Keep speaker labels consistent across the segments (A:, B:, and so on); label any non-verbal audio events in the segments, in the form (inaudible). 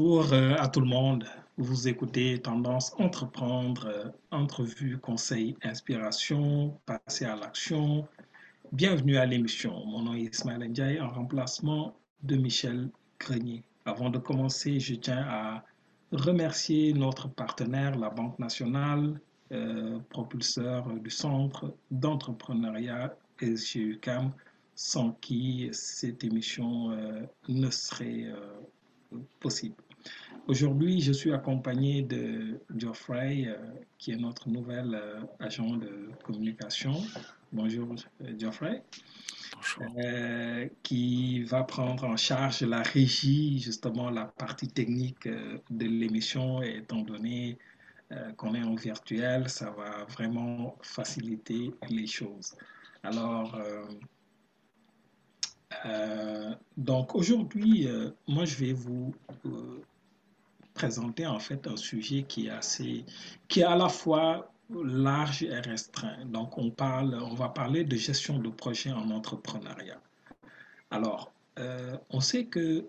A: Bonjour euh, à tout le monde. Vous écoutez Tendance Entreprendre, euh, entrevue, conseil, inspiration, passer à l'action. Bienvenue à l'émission. Mon nom est Ismaël Ndiaye en remplacement de Michel Grenier. Avant de commencer, je tiens à remercier notre partenaire, la Banque nationale, euh, propulseur du Centre d'entrepreneuriat SGUCAM, sans qui cette émission ne serait possible. Aujourd'hui, je suis accompagné de Geoffrey, euh, qui est notre nouvel euh, agent de communication. Bonjour Geoffrey. Euh, qui va prendre en charge la régie, justement la partie technique de l'émission, étant donné qu'on est en virtuel, ça va vraiment faciliter les choses. Alors, euh, donc aujourd'hui, euh, moi je vais vous euh, présenter en fait un sujet qui est assez, qui est à la fois large et restreint. Donc on parle, on va parler de gestion de projet en entrepreneuriat. Alors, on sait que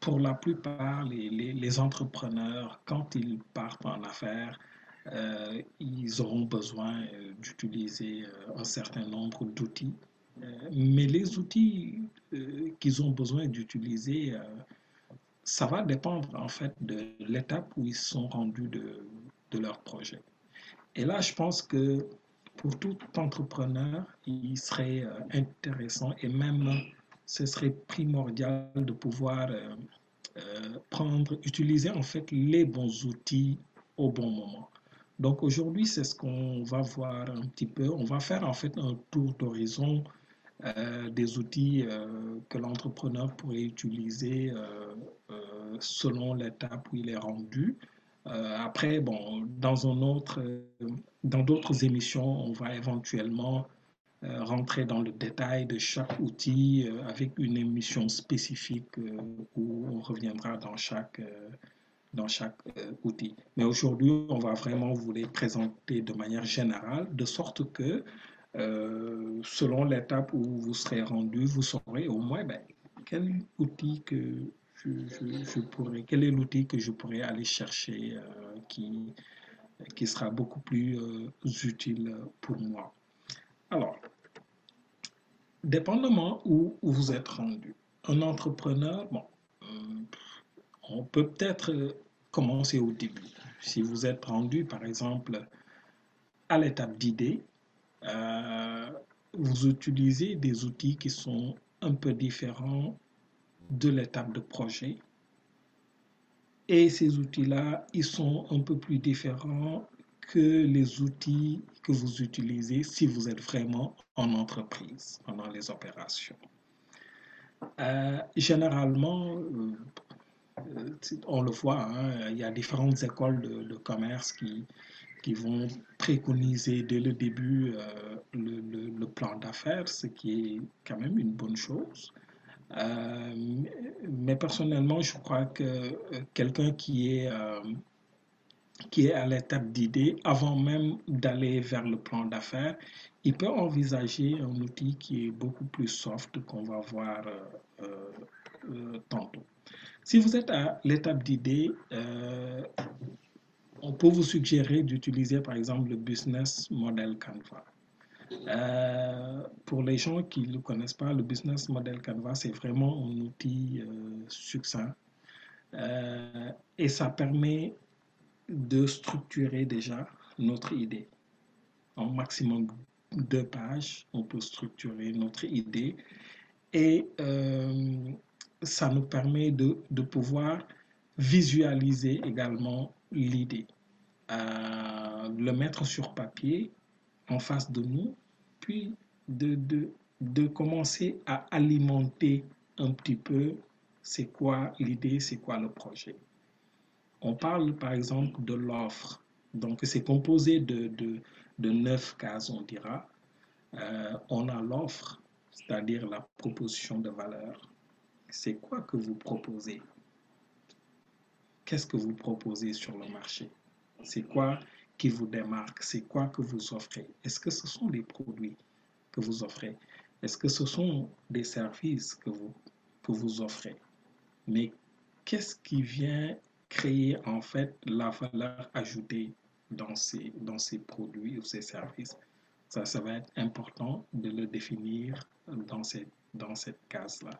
A: pour la plupart, les, entrepreneurs, quand ils partent en affaires, ils auront besoin d'utiliser un certain nombre d'outils euh, mais les outils euh, qu'ils ont besoin d'utiliser, euh, ça va dépendre en fait de l'étape où ils sont rendus de, de leur projet. Et là, je pense que pour tout entrepreneur, il serait intéressant et même ce serait primordial de pouvoir prendre, utiliser en fait les bons outils au bon moment. Donc aujourd'hui, c'est ce qu'on va voir un petit peu. On va faire en fait un tour d'horizon euh, des outils euh, que l'entrepreneur pourrait utiliser euh, selon l'étape où il est rendu. après, bon, dans un autre, dans d'autres émissions, on va éventuellement rentrer dans le détail de chaque outil avec une émission spécifique où on reviendra dans chaque, dans chaque outil. Mais aujourd'hui, on va vraiment vous les présenter de manière générale, de sorte que euh, selon l'étape où vous serez rendu, vous saurez au moins ben, quel outil que je, pourrais, quel est l'outil que je pourrais aller chercher euh, qui, qui sera beaucoup plus euh, utile pour moi? Alors, dépendamment où, vous êtes rendu, un entrepreneur, bon, on peut peut-être commencer au début. Si vous êtes rendu, par exemple, à l'étape d'idée, euh, vous utilisez des outils qui sont un peu différents de l'étape de projet. Et ces outils-là, ils sont un peu plus différents que les outils que vous utilisez si vous êtes vraiment en entreprise pendant les opérations. Euh, généralement, euh, on le voit, hein, il y a différentes écoles de commerce qui, qui vont préconiser dès le début euh, le, plan d'affaires, ce qui est quand même une bonne chose. Euh, mais personnellement, je crois que euh, quelqu'un qui est, qui est à l'étape d'idée, avant même d'aller vers le plan d'affaires, il peut envisager un outil qui est beaucoup plus soft qu'on va voir tantôt. Si vous êtes à l'étape d'idée, on peut vous suggérer d'utiliser par exemple le business model Canva. Euh, pour les gens qui ne le connaissent pas, le business model Canva, c'est vraiment un outil euh, succinct. Euh, et ça permet de structurer déjà notre idée. En maximum deux pages, on peut structurer notre idée. Et euh, ça nous permet de, pouvoir visualiser également l'idée, le mettre sur papier en face de nous, puis de, de, de commencer à alimenter un petit peu c'est quoi l'idée, c'est quoi le projet. On parle par exemple de l'offre. Donc c'est composé de, de, de, neuf cases, on dira. Euh, on a l'offre, c'est-à-dire la proposition de valeur. C'est quoi que vous proposez? Qu'est-ce que vous proposez sur le marché? C'est quoi qui vous démarque C'est quoi que vous offrez? Est-ce que ce sont des produits que vous offrez? Est-ce que ce sont des services que vous, que vous offrez? Mais qu'est-ce qui vient créer en fait la valeur ajoutée dans ces, dans ces produits ou ces services? Ça, ça va être important de le définir dans cette, dans cette case-là.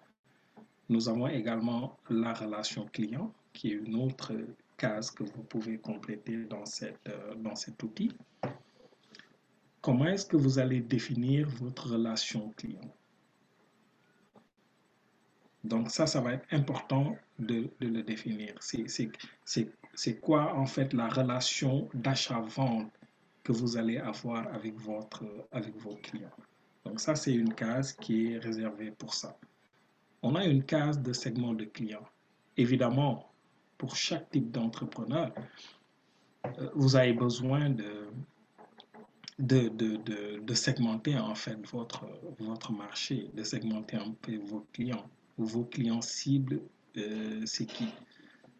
A: Nous avons également la relation client, qui est une autre case que vous pouvez compléter dans, cette, dans cet outil. Comment est-ce que vous allez définir votre relation client? Donc ça, ça va être important de, de le définir. C'est quoi en fait la relation d'achat-vente que vous allez avoir avec, votre, avec vos clients? Donc ça, c'est une case qui est réservée pour ça. On a une case de segment de clients. Évidemment, pour chaque type d'entrepreneur, euh, vous avez besoin de, de, de, de, segmenter en fait votre, votre marché, de segmenter un peu vos clients. Vos clients cibles, euh, c'est qui?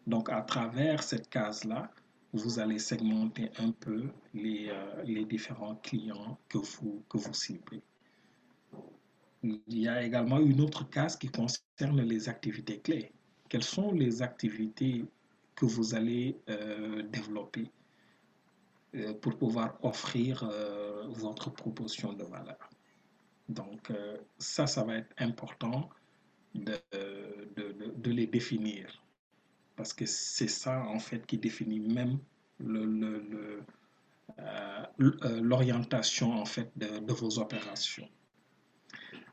A: Donc à travers cette case-là, vous allez segmenter un peu les, euh, les différents clients que vous, que vous ciblez. Il y a également une autre case qui concerne les activités clés. Quelles sont les activités que vous allez euh, développer euh, pour pouvoir offrir euh, votre proposition de valeur? Donc, ça, ça va être important de, les définir parce que c'est ça en fait qui définit même l'orientation en fait de, vos opérations.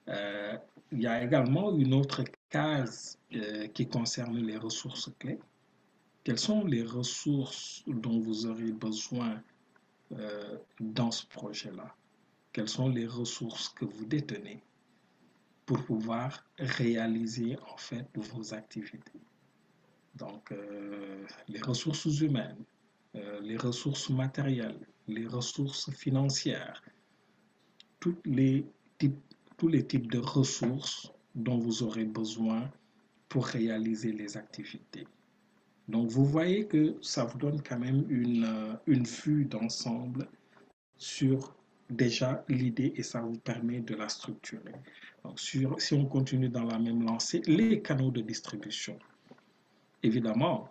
A: Il y a également une autre case euh, qui concerne les ressources clés. Quelles sont les ressources dont vous aurez besoin euh, dans ce projet-là? Quelles sont les ressources que vous détenez pour pouvoir réaliser en fait vos activités? Donc, euh, les ressources humaines, les ressources matérielles, les ressources financières, tous les, types, tous les types de ressources dont vous aurez besoin pour réaliser les activités. Donc, vous voyez que ça vous donne quand même une, une vue d'ensemble sur déjà l'idée et ça vous permet de la structurer. Donc, si on continue dans la même lancée, les canaux de distribution. Évidemment,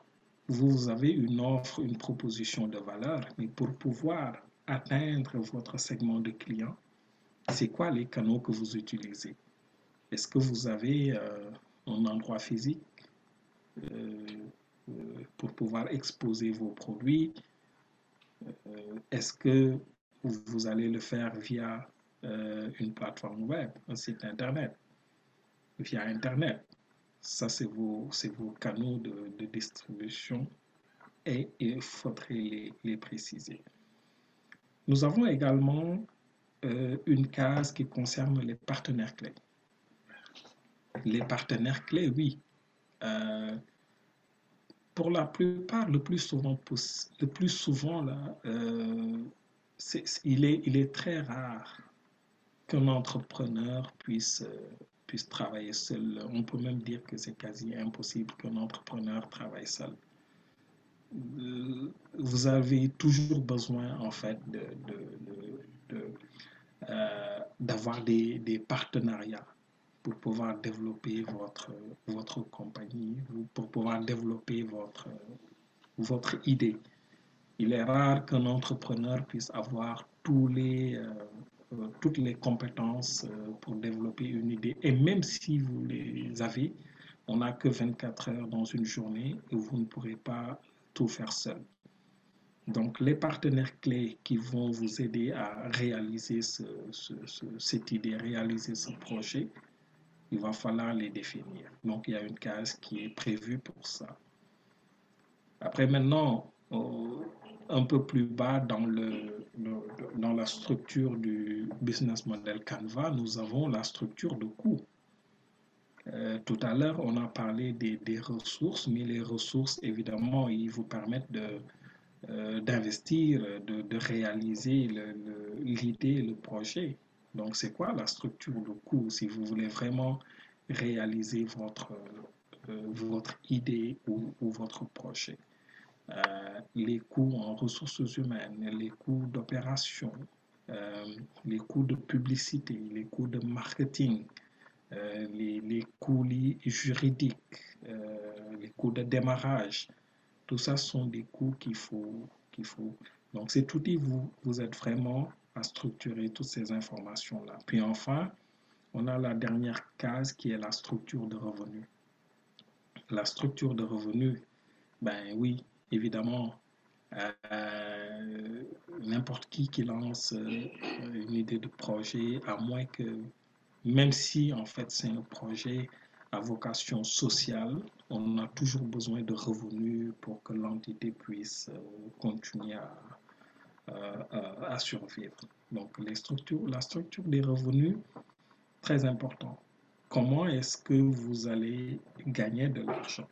A: vous avez une offre, une proposition de valeur, mais pour pouvoir atteindre votre segment de clients, c'est quoi les canaux que vous utilisez? Est-ce que vous avez euh, un endroit physique euh, euh, pour pouvoir exposer vos produits? Est-ce que vous allez le faire via une plateforme web, un site Internet? Via Internet ça, c'est vos, canaux de, distribution et il faudrait les, préciser. Nous avons également une case qui concerne les partenaires clés. Les partenaires clés, oui. Euh, pour la plupart, le plus souvent, le plus souvent là, euh, il, est, très rare qu'un entrepreneur puisse puisse travailler seul. On peut même dire que c'est quasi impossible qu'un entrepreneur travaille seul. Euh, vous avez toujours besoin, en fait, d'avoir de, de, de, des, des, partenariats pour pouvoir développer votre, votre compagnie, pour pouvoir développer votre, votre idée. Il est rare qu'un entrepreneur puisse avoir tous les, euh, euh, toutes les compétences euh, pour développer une idée. Et même si vous les avez, on n'a que 24 heures dans une journée et vous ne pourrez pas tout faire seul. Donc, les partenaires clés qui vont vous aider à réaliser cette idée, réaliser ce projet, il va falloir les définir. Donc, il y a une case qui est prévue pour ça. Après, maintenant, un peu plus bas dans, le, dans la structure du business model Canva, nous avons la structure de coût. Euh, tout à l'heure, on a parlé des, ressources, mais les ressources, évidemment, ils vous permettent de, euh, d'investir, de, de, réaliser l'idée, le, projet. Donc, c'est quoi la structure de coût si vous voulez vraiment réaliser votre, euh, votre idée ou, votre projet? Euh, les coûts en ressources humaines, les coûts d'opération, euh, les coûts de publicité, les coûts de marketing, les, les, coûts juridiques, les coûts de démarrage. Tout ça sont des coûts qu'il faut, qu'il faut. Donc cet outil vous, vous aide vraiment à structurer toutes ces informations-là. Puis enfin, on a la dernière case qui est la structure de revenus. La structure de revenus, ben oui, évidemment, euh, n'importe qui qui lance euh, une idée de projet, à moins que, même si en fait c'est un projet à vocation sociale, on a toujours besoin de revenus pour que l'entité puisse euh, continuer à, à, survivre. Donc la structure des revenus, très important. Comment est-ce que vous allez gagner de l'argent?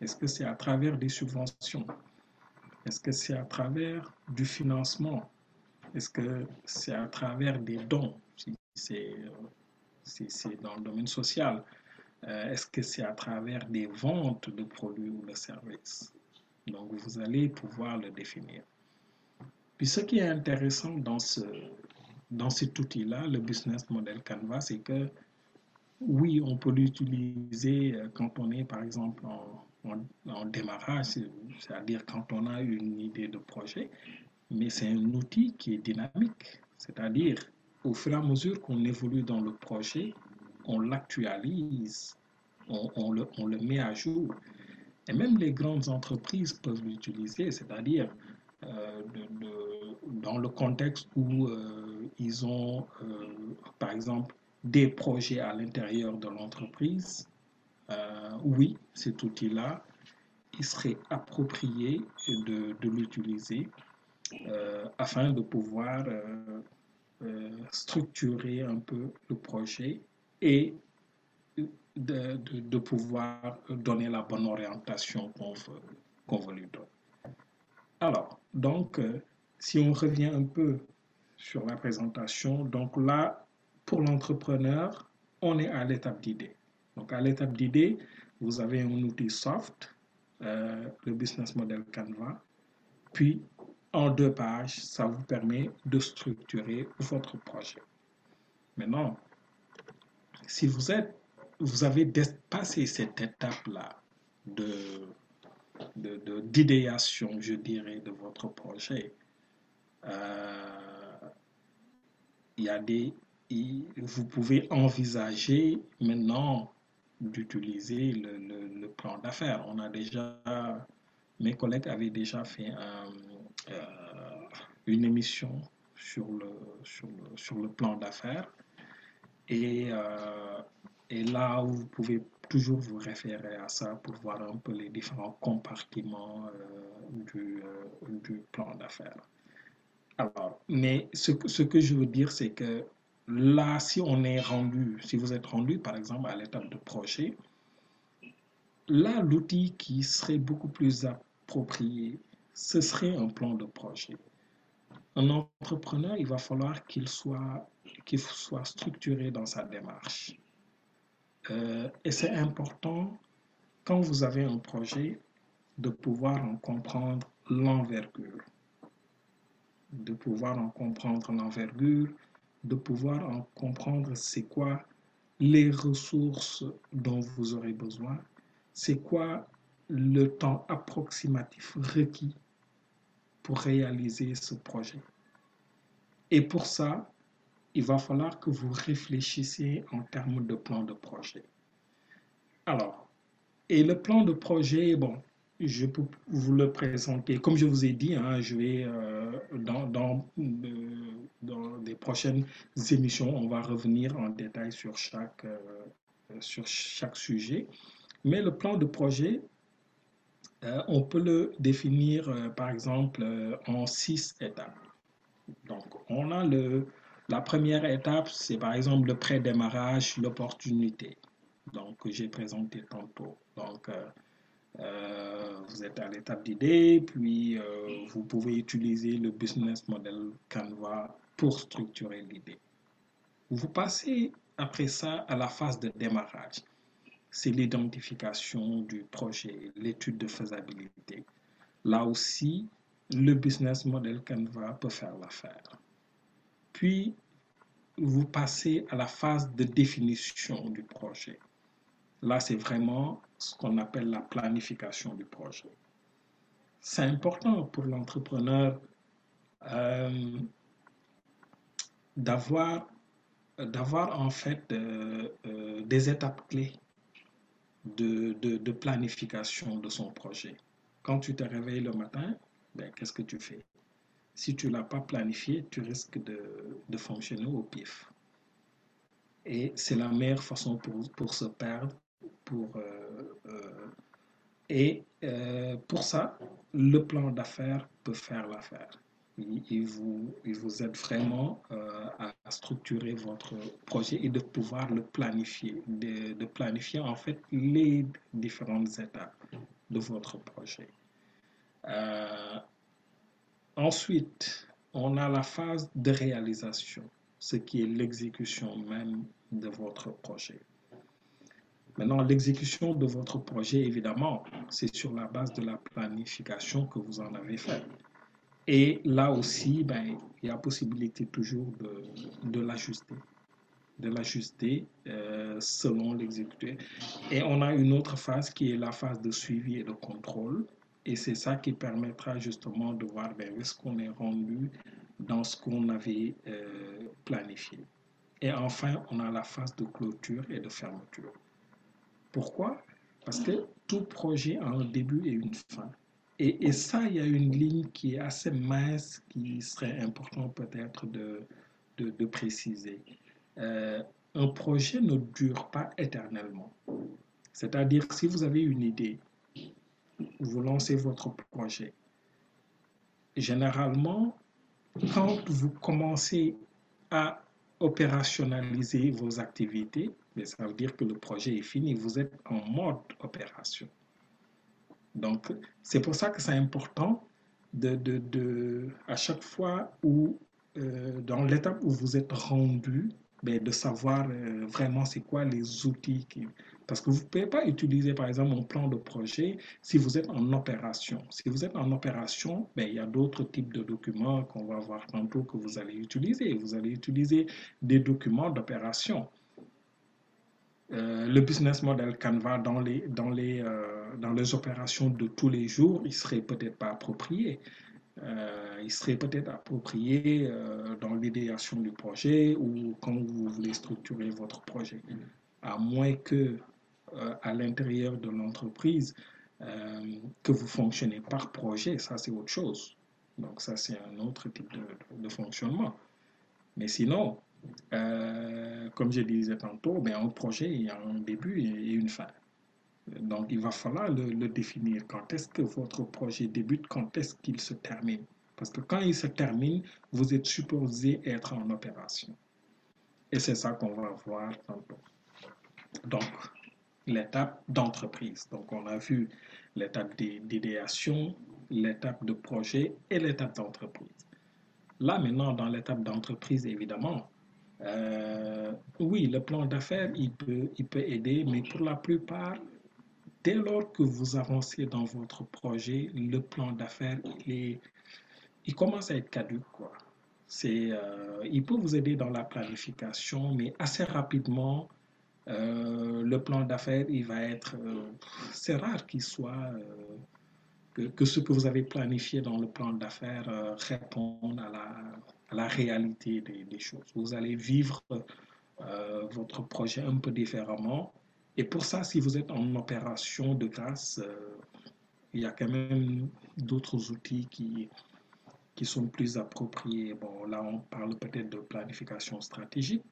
A: Est-ce que c'est à travers des subventions? Est-ce que c'est à travers du financement? Est-ce que c'est à travers des dons? Si c'est dans le domaine social euh, Est-ce que c'est à travers des ventes de produits ou de services? Donc vous allez pouvoir le définir. Ce qui est intéressant dans, ce, dans cet outil-là, le Business Model Canvas, c'est que oui, on peut l'utiliser euh, quand on est par exemple en, démarrage, c'est-à-dire quand on a une idée de projet, mais c'est un outil qui est dynamique, c'est-à-dire au fur et à mesure qu'on évolue dans le projet, on l'actualise, on, le, met à jour. Et même les grandes entreprises peuvent l'utiliser, c'est-à-dire euh, dans le contexte où euh, ils ont, euh, par exemple, des projets à l'intérieur de l'entreprise, oui, cet outil-là, il serait approprié de, l'utiliser afin de pouvoir structurer un peu le projet et de, pouvoir donner la bonne orientation qu'on veut, veut, lui donner. Alors, donc, si on revient un peu sur la présentation, donc là, pour l'entrepreneur, on est à l'étape d'idée. Donc, à l'étape d'idée, vous avez un outil soft, euh, le business model Canva. Puis, en deux pages, ça vous permet de structurer votre projet. Maintenant, si vous êtes, vous avez dépassé cette étape-là de, d'idéation, je dirais, de votre projet, euh, y a des, vous pouvez envisager maintenant d'utiliser le, plan d'affaires. On a déjà, mes collègues avaient déjà fait euh, une émission sur le, sur le, sur le plan d'affaires. Et, euh, et là, vous pouvez toujours vous référer à ça pour voir un peu les différents compartiments euh, du, du, plan d'affaires. Alors, mais ce, ce que je veux dire, c'est que Là, si on est rendu, si vous êtes rendu par exemple à l'étape de projet, là, l'outil qui serait beaucoup plus approprié, ce serait un plan de projet. Un entrepreneur, il va falloir qu'il soit, qu'il soit structuré dans sa démarche. Euh, et c'est important, quand vous avez un projet, de pouvoir en comprendre l'envergure. De pouvoir en comprendre l'envergure, de pouvoir en comprendre c'est quoi les ressources dont vous aurez besoin, c'est quoi le temps approximatif requis pour réaliser ce projet. Et pour ça, il va falloir que vous réfléchissiez en termes de plan de projet. Alors, et le plan de projet, bon, je peux vous le présenter. Comme je vous ai dit, hein, je vais euh, dans, dans, dans, les prochaines émissions, on va revenir en détail sur chaque, sur chaque sujet. Mais le plan de projet, on peut le définir par exemple en six étapes. Donc, on a le, la première étape, c'est par exemple le pré-démarrage, l'opportunité. Donc, j'ai présenté tantôt. Donc, euh, euh, vous êtes à l'étape d'idée, puis euh, vous pouvez utiliser le business model Canva pour structurer l'idée. Vous passez après ça à la phase de démarrage. C'est l'identification du projet, l'étude de faisabilité. Là aussi, le business model Canva peut faire l'affaire. Puis, vous passez à la phase de définition du projet. Là, c'est vraiment ce qu'on appelle la planification du projet. C'est important pour l'entrepreneur euh, d'avoir d'avoir en fait euh, euh, des étapes clés de, de, planification de son projet. Quand tu te réveilles le matin, ben, qu'est-ce que tu fais? Si tu ne l'as pas planifié, tu risques de, de fonctionner au pif. Et c'est la meilleure façon pour, pour se perdre. Pour, euh, euh, et euh, pour ça, le plan d'affaires peut faire l'affaire. Il, il, vous, il vous aide vraiment à structurer votre projet et de pouvoir le planifier, de, de planifier en fait les différentes étapes de votre projet. Ensuite, on a la phase de réalisation, ce qui est l'exécution même de votre projet. Maintenant, l'exécution de votre projet, évidemment, c'est sur la base de la planification que vous en avez faite. Et là aussi, ben, il y a possibilité toujours de, de l'ajuster de l'ajuster euh, selon l'exécuteur. Et on a une autre phase qui est la phase de suivi et de contrôle. Et c'est ça qui permettra justement de voir ben, où est-ce qu'on est rendu dans ce qu'on avait euh, planifié. Et enfin, on a la phase de clôture et de fermeture. Pourquoi? Parce que tout projet a un début et une fin. Et, et, ça, il y a une ligne qui est assez mince qui serait important peut-être de, de, de, préciser. Euh, un projet ne dure pas éternellement. C'est-à-dire, si vous avez une idée, vous lancez votre projet. Généralement, quand vous commencez à opérationnaliser vos activités, ça veut dire que le projet est fini, vous êtes en mode opération. Donc, c'est pour ça que c'est important de, de, de, à chaque fois où, euh, dans l'étape où vous êtes rendu, ben, de savoir euh, vraiment c'est quoi les outils qui, parce que vous ne pouvez pas utiliser, par exemple, un plan de projet si vous êtes en opération. Si vous êtes en opération, ben, il y a d'autres types de documents qu'on va voir tantôt que vous allez utiliser. Vous allez utiliser des documents d'opération. Euh, le business model Canva dans les, dans, les, euh, dans les opérations de tous les jours, il serait peut-être pas approprié. Euh, il serait peut-être approprié euh, dans l'idéation du projet ou quand vous voulez structurer votre projet. À moins que à l'intérieur de l'entreprise euh, que vous fonctionnez par projet, ça c'est autre chose. Donc ça c'est un autre type de, de, fonctionnement. Mais sinon, euh, comme je disais tantôt, ben, un projet, il y a un début et une fin. Donc il va falloir le, le définir. Quand est-ce que votre projet débute, quand est-ce qu'il se termine? Parce que quand il se termine, vous êtes supposé être en opération. Et c'est ça qu'on va voir tantôt. Donc, l'étape d'entreprise. Donc, on a vu l'étape d'idéation, l'étape de projet et l'étape d'entreprise. Là, maintenant, dans l'étape d'entreprise, évidemment, euh, oui, le plan d'affaires, il peut, il peut aider, mais pour la plupart, dès lors que vous avancez dans votre projet, le plan d'affaires, il, commence à être caduque. Quoi. Euh, il peut vous aider dans la planification, mais assez rapidement, euh, le plan d'affaires, il va être... Euh, c'est rare qu'il soit... Euh, que, ce que vous avez planifié dans le plan d'affaires réponde à la, réalité des, choses. Vous allez vivre votre projet un peu différemment. Et pour ça, si vous êtes en opération de grâce, il y a quand même d'autres outils qui, qui sont plus appropriés. Bon, là, on parle peut-être de planification stratégique.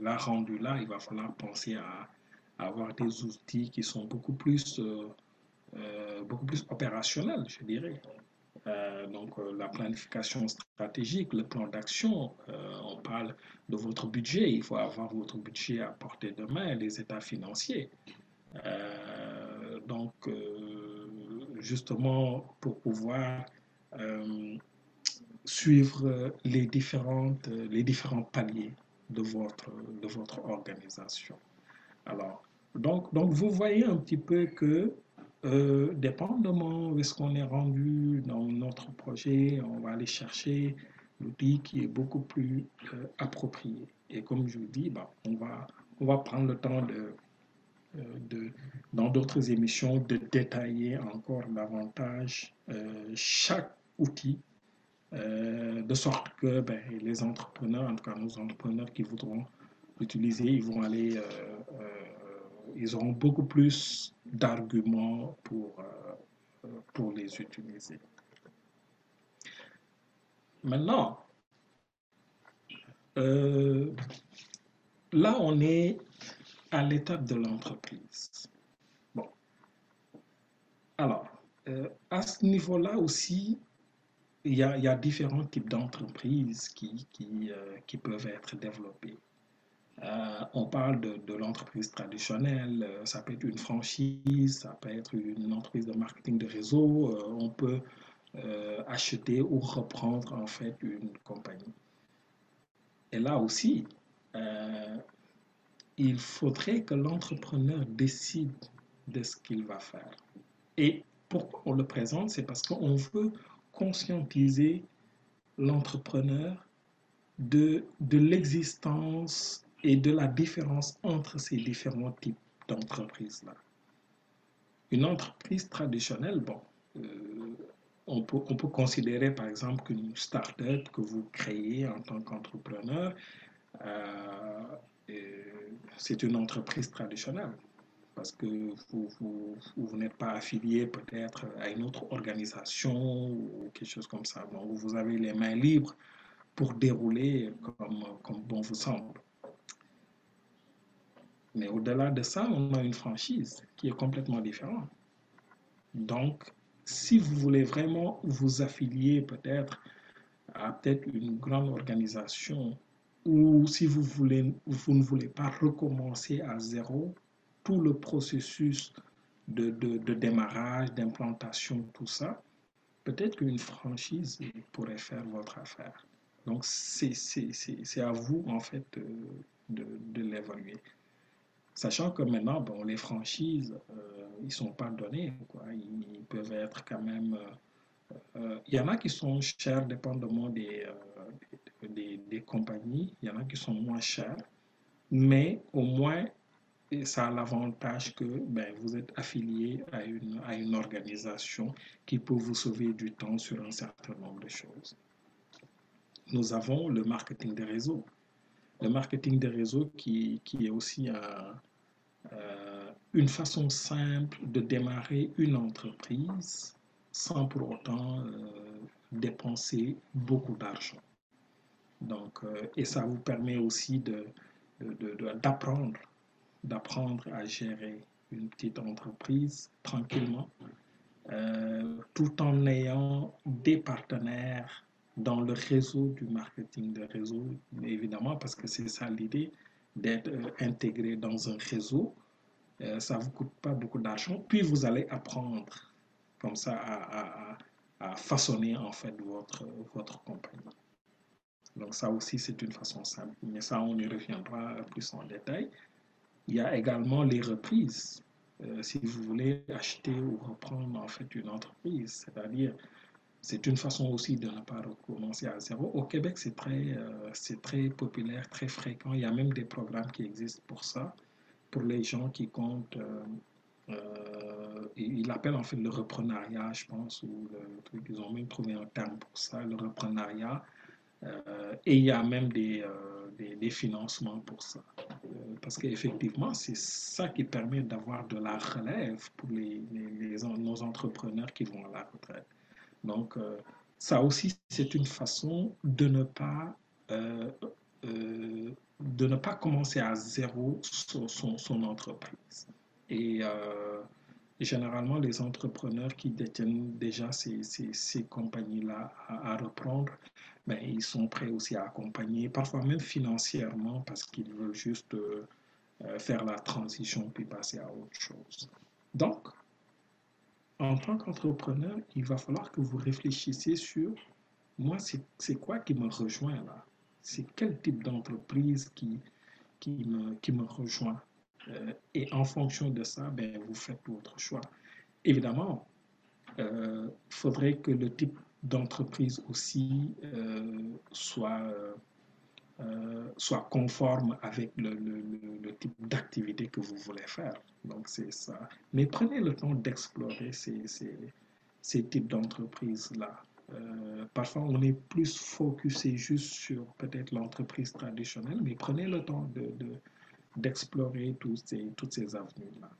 A: Là, rendu là, il va falloir penser à, avoir des outils qui sont beaucoup plus, euh, euh, beaucoup plus opérationnels, je dirais. Euh, donc, la planification stratégique, le plan d'action, on parle de votre budget. Il faut avoir votre budget à portée de main, les états financiers. donc, justement, pour pouvoir suivre les, différentes, les différents paliers de votre, de votre organisation. Alors, donc, donc, vous voyez un petit peu que, euh, dépendamment de ce qu'on est rendu dans notre projet, on va aller chercher l'outil qui est beaucoup plus euh, approprié. Et comme je vous dis, bah, on, va, on va prendre le temps de, euh, de dans d'autres émissions de détailler encore davantage chaque outil de sorte que ben, les entrepreneurs, en tout cas nos entrepreneurs qui voudront l'utiliser, ils vont aller ils auront beaucoup plus d'arguments pour, euh, pour les utiliser. Maintenant, euh, là, on est à l'étape de l'entreprise. Bon. Alors, euh, à ce niveau-là aussi, il y, a, différents types d'entreprises qui, qui, qui, peuvent être développées. Euh, on parle de, l'entreprise traditionnelle, euh, ça peut être une franchise, ça peut être une entreprise de marketing de réseau, euh, on peut acheter ou reprendre en fait une compagnie. Et là aussi, il faudrait que l'entrepreneur décide de ce qu'il va faire. Et pourquoi on le présente, c'est parce qu'on veut conscientiser l'entrepreneur de, de l'existence et de la différence entre ces différents types d'entreprises-là. Une entreprise traditionnelle, bon, euh, on, peut, on, peut, considérer par exemple qu'une start-up que vous créez en tant qu'entrepreneur, euh, c'est une entreprise traditionnelle parce que vous, vous, n'êtes pas affilié peut-être à une autre organisation ou quelque chose comme ça. Donc, vous avez les mains libres pour dérouler comme, comme bon vous semble. Mais au-delà de ça, on a une franchise qui est complètement différente. Donc, si vous voulez vraiment vous affilier peut-être à peut-être une grande organisation ou si vous, voulez, vous ne voulez pas recommencer à zéro, tout le processus de, de, démarrage, d'implantation, tout ça, peut-être qu'une franchise pourrait faire votre affaire. Donc, c'est à vous, en fait, de, de l'évaluer. Sachant que maintenant, bon, les franchises, euh, ils ne sont pas donnés. Quoi. Ils peuvent être quand même... Euh, euh, il y en a qui sont chers dépendamment des, des, compagnies. Il y en a qui sont moins chers. Mais au moins, ça a l'avantage que ben, vous êtes affilié à une, à une organisation qui peut vous sauver du temps sur un certain nombre de choses. Nous avons le marketing des réseaux. Le marketing des réseaux qui, qui est aussi euh, une façon simple de démarrer une entreprise sans pour autant euh, dépenser beaucoup d'argent. Donc, euh, et ça vous permet aussi d'apprendre, de, d'apprendre à gérer une petite entreprise tranquillement, tout en ayant des partenaires dans le réseau du marketing de réseau, évidemment, parce que c'est ça l'idée, d'être euh, intégré dans un réseau. Euh, ça ne vous coûte pas beaucoup d'argent. Puis vous allez apprendre comme ça à, façonner en fait votre, votre compagnie. Donc ça aussi c'est une façon simple. Mais ça on y reviendra plus en détail. Il y a également les reprises. Euh, si vous voulez acheter ou reprendre en fait une entreprise, c'est-à-dire c'est une façon aussi de ne pas recommencer à zéro. Au Québec, c'est très, euh, très populaire, très fréquent. Il y a même des programmes qui existent pour ça, pour les gens qui comptent. Euh, euh, ils l'appellent en fait le reprenariat, je pense, ou. Ils ont même trouvé un terme pour ça, le reprenariat. et il y a même des, des, financements pour ça. parce qu'effectivement, c'est ça qui permet d'avoir de la relève pour les, nos entrepreneurs qui vont à la retraite. Donc, ça aussi, c'est une façon de ne pas de ne pas commencer à zéro son, son, entreprise. Et euh, généralement, les entrepreneurs qui détiennent déjà ces, ces, compagnies-là à, reprendre, ben, ils sont prêts aussi à accompagner, parfois même financièrement, parce qu'ils veulent juste euh, euh, faire la transition puis passer à autre chose. Donc, en tant qu'entrepreneur, il va falloir que vous réfléchissiez sur, moi, c'est quoi qui me rejoint là? C'est quel type d'entreprise qui, qui, me, qui me rejoint? Euh, et en fonction de ça, ben, vous faites votre choix. Évidemment, il euh, faudrait que le type d'entreprise aussi euh, soit, soit conforme avec le, le, type d'activité que vous voulez faire. Donc, c'est ça. Mais prenez le temps d'explorer ces, ces, ces types d'entreprises-là. Parfois, on est plus focusé juste sur peut-être l'entreprise traditionnelle, mais prenez le temps d'explorer de, ces, toutes ces avenues-là.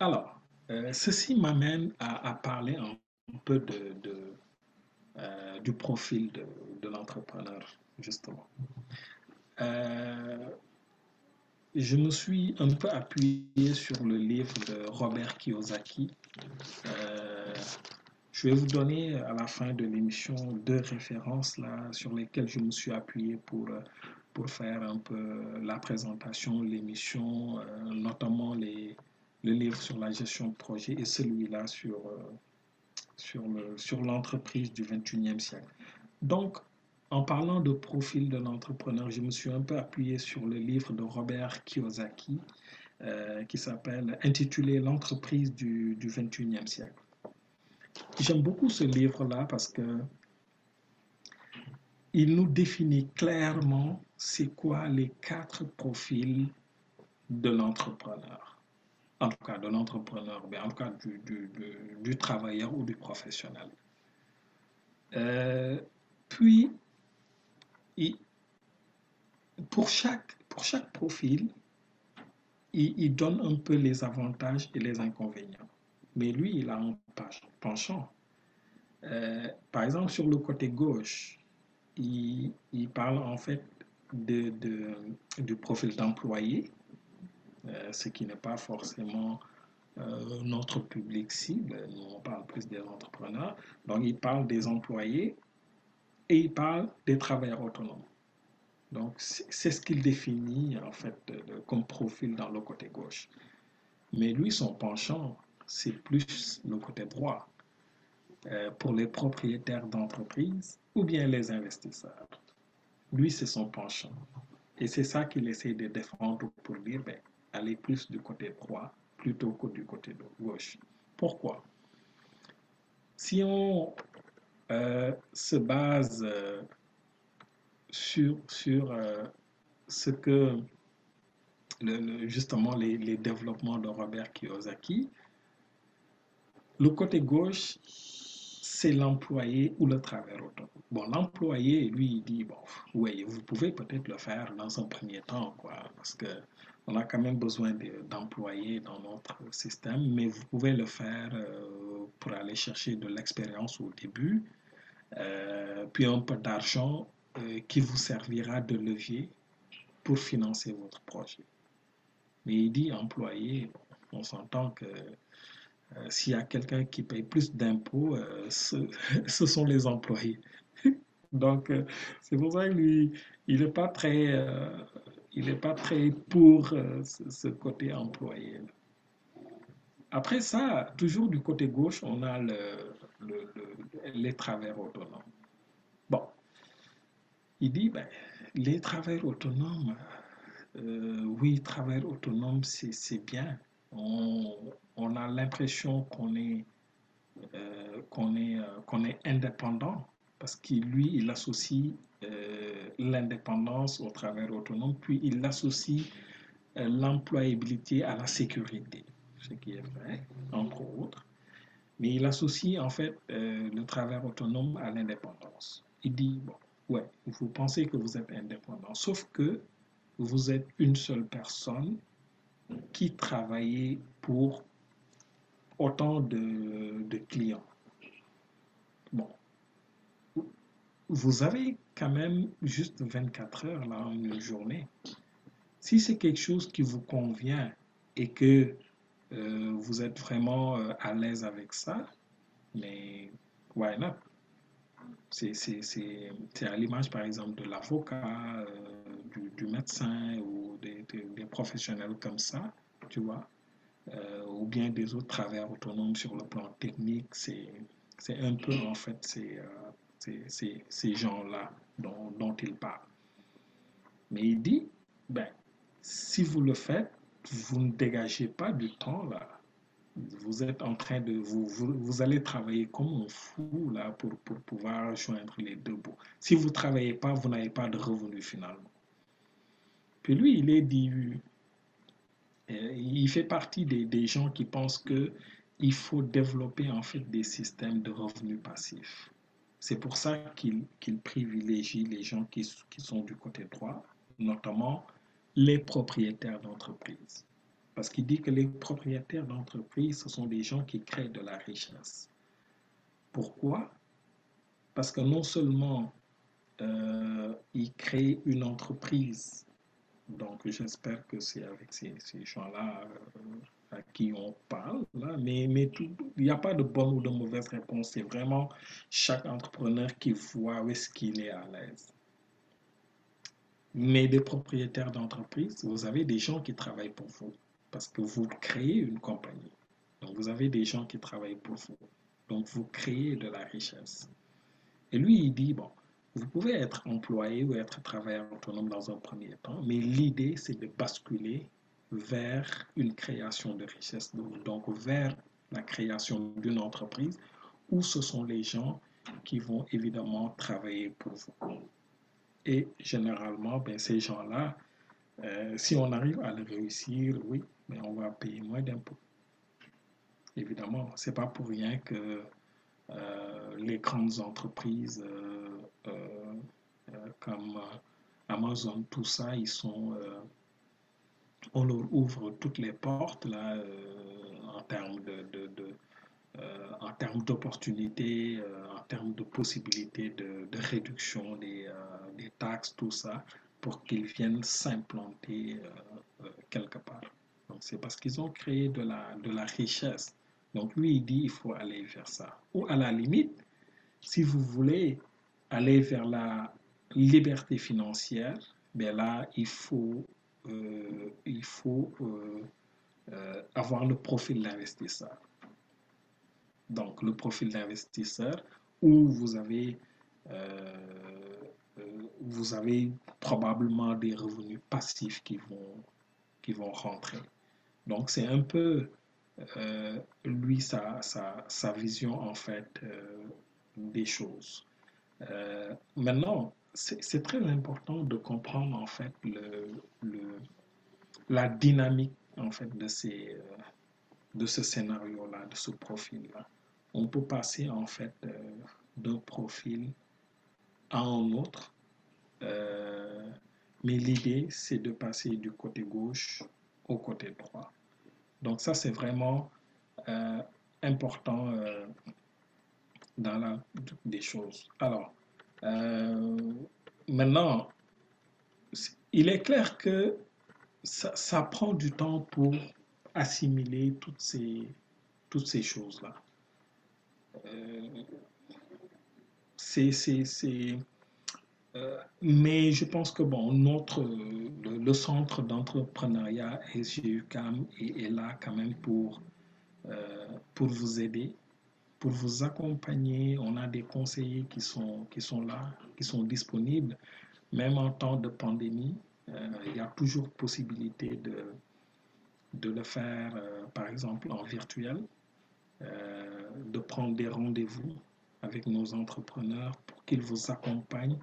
A: Alors, euh, ceci m'amène à, parler un, peu de, euh, du profil de, l'entrepreneur, justement. je me suis un peu appuyé sur le livre de Robert Kiyosaki, je vais vous donner à la fin de l'émission deux références là, sur lesquelles je me suis appuyé pour, pour faire un peu la présentation, l'émission, euh, notamment les, le livre sur la gestion de projet et celui-là sur, euh, sur, le, sur l'entreprise du 21e siècle. Donc, en parlant de profil de l'entrepreneur, je me suis un peu appuyé sur le livre de Robert Kiyosaki euh, qui s'appelle intitulé L'entreprise du, du 21e siècle. J'aime beaucoup ce livre-là parce que il nous définit clairement c'est quoi les quatre profils de l'entrepreneur? En tout cas, de l'entrepreneur, mais en tout cas du, du, du, travailleur ou du professionnel. Euh, puis, pour, chaque, pour chaque profil, il, il donne un peu les avantages et les inconvénients. Mais lui, il a un penchant. Euh, par exemple, sur le côté gauche, il, parle en fait de, du profil d'employé, euh, ce qui n'est pas forcément euh, notre public cible. Nous, on parle plus des entrepreneurs. Donc, il parle des employés et il parle des travailleurs autonomes. Donc, c'est ce qu'il définit en fait comme profil dans le côté gauche. Mais lui, son penchant, c'est plus le côté droit euh, pour les propriétaires d'entreprises ou bien les investisseurs. Lui, c'est son penchant. Et c'est ça qu'il essaie de défendre pour dire, ben, aller plus du côté droit plutôt que du côté gauche. Pourquoi? Si on euh, se base euh, sur, sur ce que justement les, les, développements de Robert Kiyosaki, le côté gauche, c'est l'employé ou le travailleur autonome. Bon, l'employé, lui, il dit, bon, oui, vous pouvez peut-être le faire dans un premier temps, quoi, parce que on a quand même besoin d'employés dans notre système, mais vous pouvez le faire euh, pour aller chercher de l'expérience au début, euh, puis un peu d'argent euh, qui vous servira de levier pour financer votre projet. Mais il dit employé, on s'entend que euh, s'il y a quelqu'un qui paye plus d'impôts, euh, ce, (laughs) sont les employés. (laughs) Donc, euh, c'est pour ça que lui, il n'est pas très, il est pas très pour ce, côté employé. Après ça, toujours du côté gauche, on a le, les travailleurs autonomes. Bon, il dit, ben, les travailleurs autonomes, oui, travailleurs autonomes, c'est bien, on, a l'impression qu'on est, euh, qu'on est, euh, qu'on est indépendant parce qu'il lui, il associe euh, l'indépendance au travail autonome, puis il associe l'employabilité à la sécurité, ce qui est vrai, entre autres. Mais il associe en fait le travail autonome à l'indépendance. Il dit, bon, ouais, vous pensez que vous êtes indépendant, sauf que vous êtes une seule personne qui travaille pour autant de, clients. Bon, vous avez quand même juste 24 heures là en une journée. Si c'est quelque chose qui vous convient et que euh, vous êtes vraiment euh, à l'aise avec ça, mais why not? C'est à l'image, par exemple, de l'avocat, euh, du, médecin ou des, professionnels comme ça, tu vois, ou bien des autres travailleurs autonomes sur le plan technique. C'est un peu, en fait, ces, ces gens-là dont, dont, il parle. Mais il dit, ben, si vous le faites, vous ne dégagez pas du temps là. Vous êtes en train de... Vous, vous, vous allez travailler comme un fou là pour, pour pouvoir joindre les deux bouts. Si vous ne travaillez pas, vous n'avez pas de revenu finalement. Puis lui, il est dit... Il fait partie des, gens qui pensent que il faut développer en fait des systèmes de revenus passifs. C'est pour ça qu'il qu privilégie les gens qui, qui, sont du côté droit, notamment les propriétaires d'entreprises. Parce qu'il dit que les propriétaires d'entreprises, ce sont des gens qui créent de la richesse. Pourquoi? Parce que non seulement euh, ils créent une entreprise, donc j'espère que c'est avec ces, gens-là euh, à qui on parle, là, mais, mais il n'y a pas de bonne ou de mauvaise réponse. C'est vraiment chaque entrepreneur qui voit où est-ce qu'il est à l'aise. Mais des propriétaires d'entreprise, vous avez des gens qui travaillent pour vous parce que vous créez une compagnie. Donc vous avez des gens qui travaillent pour vous. Donc vous créez de la richesse. Et lui, il dit, bon, vous pouvez être employé ou être travailleur autonome dans un premier temps, mais l'idée, c'est de basculer vers une création de richesse, donc vers la création d'une entreprise où ce sont les gens qui vont évidemment travailler pour vous. Et généralement, ben, ces gens-là, euh, si on arrive à le réussir, oui, mais on va payer moins d'impôts. Évidemment, c'est pas pour rien que euh, les grandes entreprises euh, comme Amazon, tout ça, ils sont on leur ouvre toutes les portes là, euh, en termes de, euh, en termes d'opportunités, euh, en termes de possibilités de, de réduction des, des, taxes, tout ça, pour qu'ils viennent s'implanter quelque part. Donc c'est parce qu'ils ont créé de la, de la richesse. Donc lui, il dit il faut aller vers ça. Ou à la limite, si vous voulez aller vers la liberté financière, bien là, il faut euh, il faut euh, euh, avoir le profil d'investisseur. Donc, le profil d'investisseur où vous avez, vous avez probablement des revenus passifs qui vont, qui vont rentrer. Donc, c'est un peu, lui, sa, sa, sa, vision, en fait, des choses. maintenant, c'est très important de comprendre en fait le, la dynamique en fait de, ces, euh, de ce scénario-là, de ce profil-là. On peut passer en fait euh, d'un profil à un autre, euh, mais l'idée c'est de passer du côté gauche au côté droit. Donc ça c'est vraiment important dans la des choses. Alors, euh, maintenant, il est clair que ça, prend du temps pour assimiler toutes ces, toutes ces choses-là. Euh, euh, mais je pense que bon, notre, le, le centre d'entrepreneuriat SGUCAM est, est, là quand même pour, euh, pour vous aider pour vous accompagner. On a des conseillers qui sont, qui sont là, qui sont disponibles. Même en temps de pandémie, euh, il y a toujours possibilité de, de le faire, euh, par exemple, en virtuel, euh, de prendre des rendez-vous avec nos entrepreneurs pour qu'ils vous accompagnent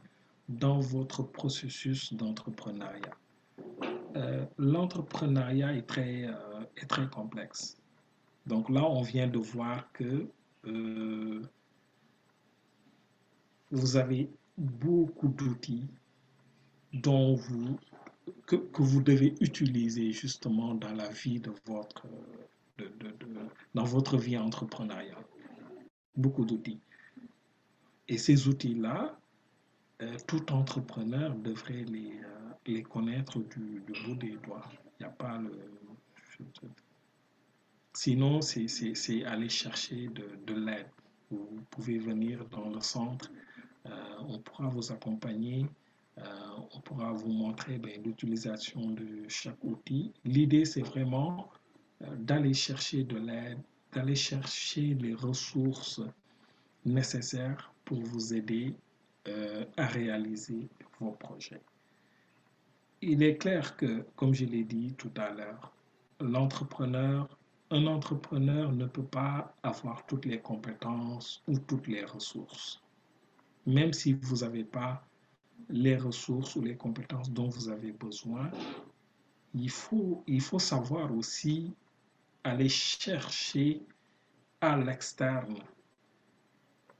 A: dans votre processus d'entrepreneuriat. L'entrepreneuriat est très, est très complexe. Donc là, on vient de voir que vous avez beaucoup d'outils dont vous, que, vous devez utiliser justement dans la vie de votre, dans votre vie entrepreneuriale. Beaucoup d'outils. Et ces outils-là, euh, tout entrepreneur devrait les, euh, les connaître du, du, bout des doigts. Il n'y a pas le. Sinon, c'est aller chercher de, de l'aide. Vous pouvez venir dans le centre, euh, on pourra vous accompagner, euh, on pourra vous montrer ben, l'utilisation de chaque outil. L'idée, c'est vraiment euh, d'aller chercher de l'aide, d'aller chercher les ressources nécessaires pour vous aider à réaliser vos projets. Il est clair que, comme je l'ai dit tout à l'heure, l'entrepreneur, un entrepreneur ne peut pas avoir toutes les compétences ou toutes les ressources. Même si vous n'avez pas les ressources ou les compétences dont vous avez besoin, il faut, savoir aussi aller chercher à l'externe,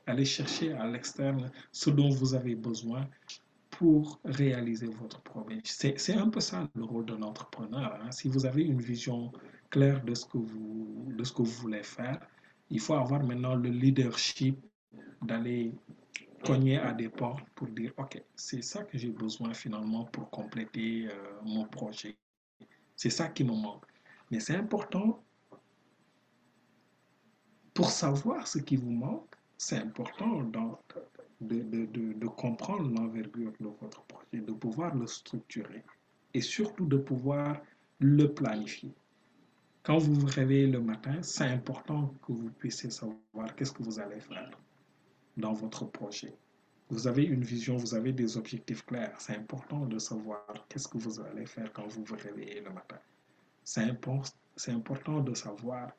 A: aller chercher à l'externe ce dont vous avez besoin pour réaliser votre projet. C'est un peu ça le rôle de l'entrepreneur. Hein. Si vous avez une vision claire de ce, que vous, de ce que vous voulez faire, il faut avoir maintenant le leadership d'aller cogner à des portes pour dire, OK, c'est ça que j'ai besoin finalement pour compléter euh, mon projet. C'est ça qui me manque. Mais c'est important pour savoir ce qui vous manque, c'est important dans, de, de comprendre l'envergure de votre projet, de pouvoir le structurer et surtout de pouvoir le planifier. Quand vous vous réveillez le matin, c'est important que vous puissiez savoir qu'est-ce que vous allez faire dans votre projet. Vous avez une vision, vous avez des objectifs clairs. C'est important de savoir qu'est-ce que vous allez faire quand vous vous réveillez le matin. C'est important, important de savoir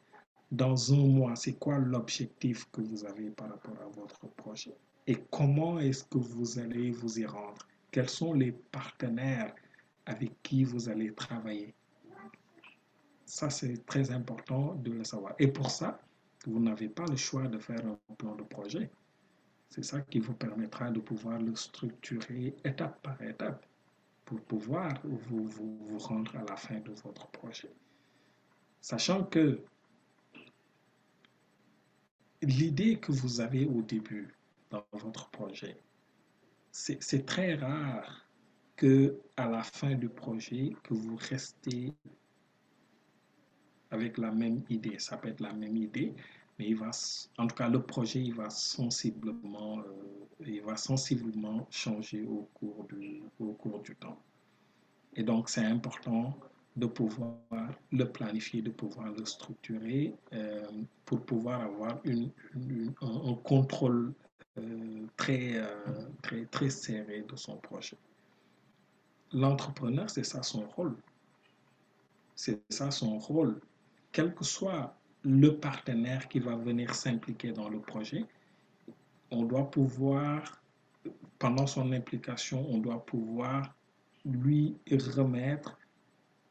A: dans un mois, c'est quoi l'objectif que vous avez par rapport à votre projet et comment est-ce que vous allez vous y rendre. Quels sont les partenaires avec qui vous allez travailler? Ça, c'est très important de le savoir. Et pour ça, vous n'avez pas le choix de faire un plan de projet. C'est ça qui vous permettra de pouvoir le structurer étape par étape pour pouvoir vous, vous, vous rendre à la fin de votre projet. Sachant que l'idée que vous avez au début dans votre projet, c'est très rare que à la fin du projet, que vous restez avec la même idée. Ça peut être la même idée, mais il va, en tout cas, le projet, il va sensiblement, euh, il va sensiblement changer au cours du, au cours du temps. Et donc, c'est important de pouvoir le planifier, de pouvoir le structurer euh, pour pouvoir avoir un, contrôle euh, très, très, très serré de son projet. L'entrepreneur, c'est ça son rôle. C'est ça son rôle. Quel que soit le partenaire qui va venir s'impliquer dans le projet, on doit pouvoir, pendant son implication, on doit pouvoir lui remettre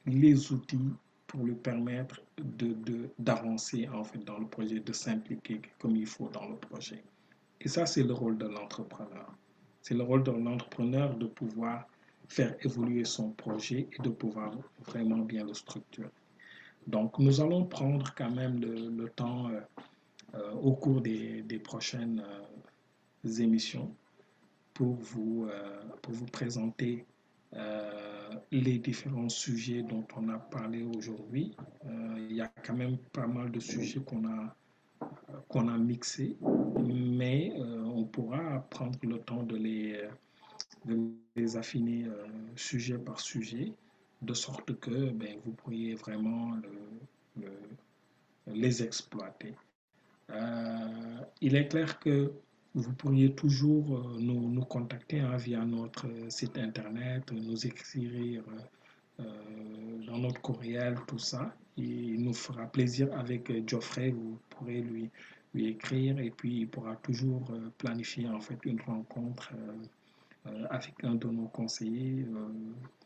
A: les outils pour lui permettre d'avancer de, de, en fait dans le projet, de s'impliquer comme il faut dans le projet. Et ça, c'est le rôle de l'entrepreneur. C'est le rôle de l'entrepreneur de pouvoir faire évoluer son projet et de pouvoir vraiment bien le structurer. Donc, nous allons prendre quand même le, temps euh, euh, au cours des, prochaines euh, émissions pour vous, pour vous présenter les différents sujets dont on a parlé aujourd'hui. il y a quand même pas mal de sujets qu'on a, a mixés, mais on pourra prendre le temps de les, de les affiner sujet par sujet de sorte que ben, vous pourriez vraiment le, le, les exploiter. Euh, il est clair que vous pourriez toujours euh, nous, nous contacter hein, via notre site internet, nous écrire euh, dans notre courriel, tout ça. Il nous fera plaisir avec Geoffrey, vous pourrez lui, lui écrire et puis il pourra toujours planifier en fait une rencontre avec un de nos conseillers,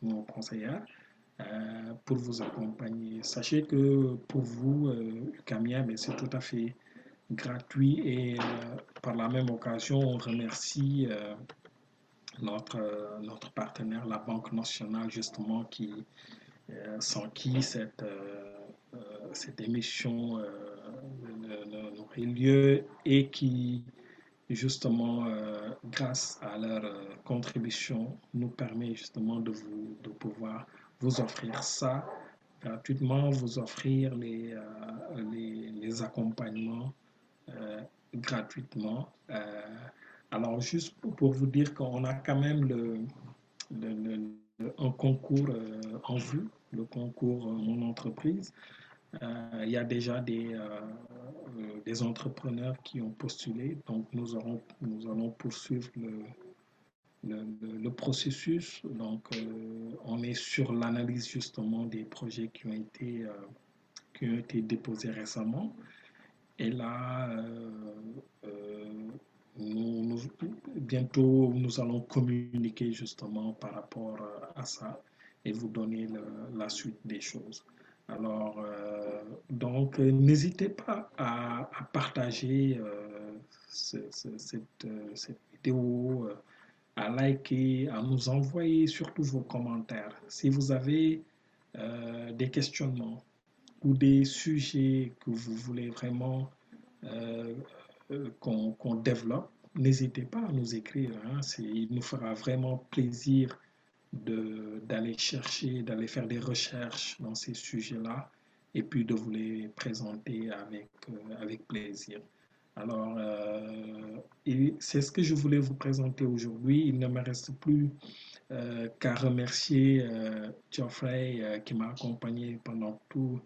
A: nos conseillères. Euh, pour vous accompagner. Sachez que pour vous, euh, Camia, c'est tout à fait gratuit et par la même occasion, on remercie notre, notre partenaire, la Banque nationale, justement, qui, sans qui cette, cette émission n'aurait lieu et qui justement, euh, grâce à leur euh, contribution, nous permet justement de, vous, de pouvoir vous offrir ça gratuitement, vous offrir les, euh, les, accompagnements gratuitement. alors, juste pour vous dire qu'on a quand même le, le, un concours en vue, le concours Mon entreprise. il y a déjà des, euh, des entrepreneurs qui ont postulé. Donc, nous, aurons, nous allons poursuivre le, le, processus. Donc, euh, on est sur l'analyse justement des projets qui ont été, euh, qui ont été déposés récemment. Et là, nous, bientôt, nous allons communiquer justement par rapport à ça et vous donner la suite des choses. Alors, euh, donc, euh, n'hésitez pas à, partager euh, cette, vidéo, à liker, à nous envoyer surtout vos commentaires. Si vous avez des questionnements ou des sujets que vous voulez vraiment qu'on développe, n'hésitez pas à nous écrire. Hein. Il nous fera vraiment plaisir d'aller chercher, d'aller faire des recherches dans ces sujets-là et puis de vous les présenter avec, euh, avec plaisir. Alors, euh, c'est ce que je voulais vous présenter aujourd'hui. Il ne me reste plus euh, qu'à remercier Geoffrey qui m'a accompagné pendant tout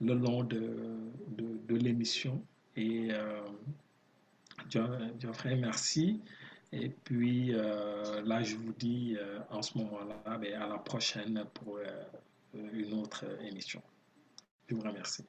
A: le long de, de, l'émission. Et Geoffrey, merci. Et puis euh, là, je vous dis euh, en ce moment-là, ben, à la prochaine pour euh, une autre émission. Je vous remercie.